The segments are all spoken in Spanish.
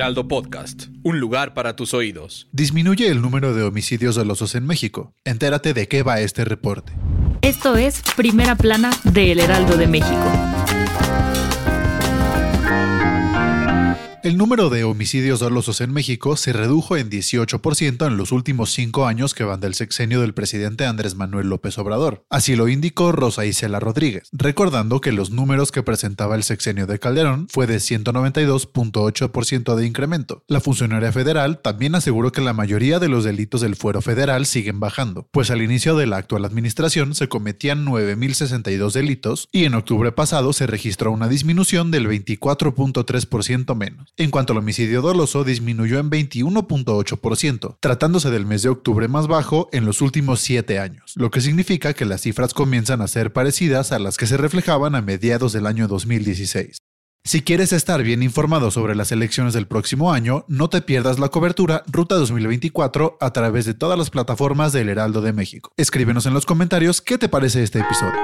Heraldo Podcast, un lugar para tus oídos. Disminuye el número de homicidios dolosos en México. Entérate de qué va este reporte. Esto es Primera Plana de El Heraldo de México. El número de homicidios dolosos en México se redujo en 18% en los últimos cinco años que van del sexenio del presidente Andrés Manuel López Obrador. Así lo indicó Rosa Isela Rodríguez, recordando que los números que presentaba el sexenio de Calderón fue de 192.8% de incremento. La funcionaria federal también aseguró que la mayoría de los delitos del fuero federal siguen bajando, pues al inicio de la actual administración se cometían 9.062 delitos y en octubre pasado se registró una disminución del 24.3% menos. En cuanto al homicidio doloso, disminuyó en 21.8%, tratándose del mes de octubre más bajo en los últimos siete años, lo que significa que las cifras comienzan a ser parecidas a las que se reflejaban a mediados del año 2016. Si quieres estar bien informado sobre las elecciones del próximo año, no te pierdas la cobertura Ruta 2024 a través de todas las plataformas del Heraldo de México. Escríbenos en los comentarios qué te parece este episodio.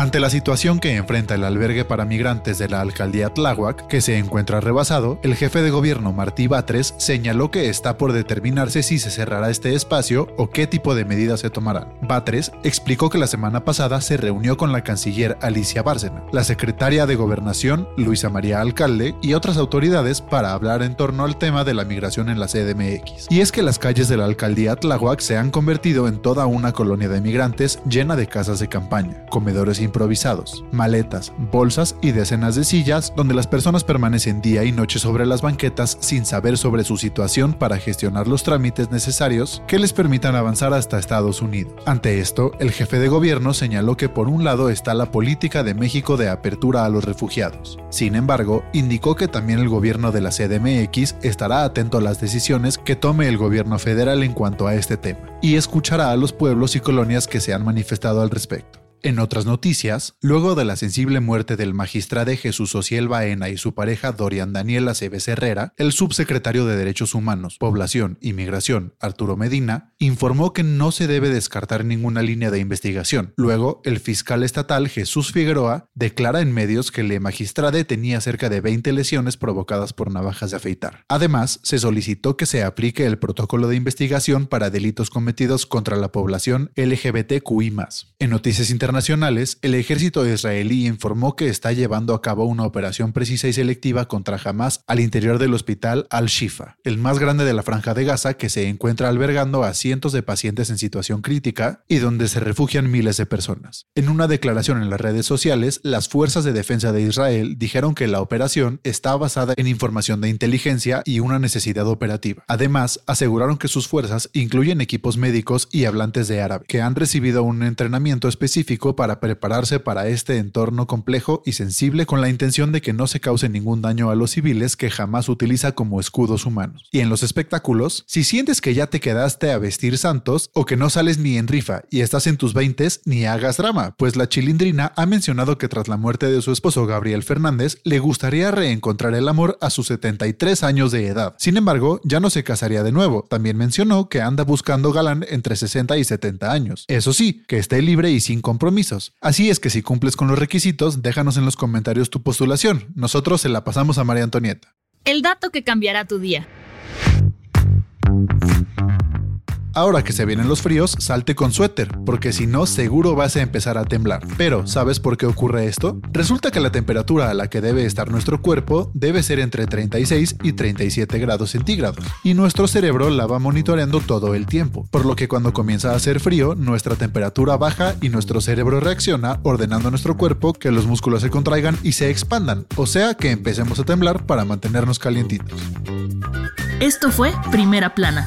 Ante la situación que enfrenta el albergue para migrantes de la alcaldía Tláhuac, que se encuentra rebasado, el jefe de gobierno Martí Batres señaló que está por determinarse si se cerrará este espacio o qué tipo de medidas se tomarán. Batres explicó que la semana pasada se reunió con la canciller Alicia Bárcena, la secretaria de Gobernación Luisa María Alcalde y otras autoridades para hablar en torno al tema de la migración en la CDMX. Y es que las calles de la alcaldía Tláhuac se han convertido en toda una colonia de migrantes llena de casas de campaña, comedores improvisados, maletas, bolsas y decenas de sillas donde las personas permanecen día y noche sobre las banquetas sin saber sobre su situación para gestionar los trámites necesarios que les permitan avanzar hasta Estados Unidos. Ante esto, el jefe de gobierno señaló que por un lado está la política de México de apertura a los refugiados. Sin embargo, indicó que también el gobierno de la CDMX estará atento a las decisiones que tome el gobierno federal en cuanto a este tema y escuchará a los pueblos y colonias que se han manifestado al respecto. En otras noticias, luego de la sensible muerte del magistrado Jesús Ociel Baena y su pareja Dorian Daniela Cebes Herrera, el subsecretario de Derechos Humanos, Población y Migración, Arturo Medina, informó que no se debe descartar ninguna línea de investigación. Luego, el fiscal estatal Jesús Figueroa declara en medios que el magistrade tenía cerca de 20 lesiones provocadas por navajas de afeitar. Además, se solicitó que se aplique el protocolo de investigación para delitos cometidos contra la población LGBTQI+. En noticias internacionales, el ejército israelí informó que está llevando a cabo una operación precisa y selectiva contra Hamas al interior del hospital Al-Shifa, el más grande de la franja de Gaza que se encuentra albergando a cientos de pacientes en situación crítica y donde se refugian miles de personas. En una declaración en las redes sociales, las fuerzas de defensa de Israel dijeron que la operación está basada en información de inteligencia y una necesidad operativa. Además, aseguraron que sus fuerzas incluyen equipos médicos y hablantes de árabe, que han recibido un entrenamiento específico para prepararse para este entorno complejo y sensible con la intención de que no se cause ningún daño a los civiles que jamás utiliza como escudos humanos. Y en los espectáculos, si sientes que ya te quedaste a vestir santos o que no sales ni en rifa y estás en tus 20 ni hagas drama, pues la chilindrina ha mencionado que tras la muerte de su esposo Gabriel Fernández le gustaría reencontrar el amor a sus 73 años de edad. Sin embargo, ya no se casaría de nuevo. También mencionó que anda buscando galán entre 60 y 70 años. Eso sí, que esté libre y sin Así es que si cumples con los requisitos, déjanos en los comentarios tu postulación. Nosotros se la pasamos a María Antonieta. El dato que cambiará tu día. Ahora que se vienen los fríos, salte con suéter, porque si no, seguro vas a empezar a temblar. Pero, ¿sabes por qué ocurre esto? Resulta que la temperatura a la que debe estar nuestro cuerpo debe ser entre 36 y 37 grados centígrados, y nuestro cerebro la va monitoreando todo el tiempo, por lo que cuando comienza a hacer frío, nuestra temperatura baja y nuestro cerebro reacciona ordenando a nuestro cuerpo que los músculos se contraigan y se expandan, o sea que empecemos a temblar para mantenernos calientitos. Esto fue Primera Plana,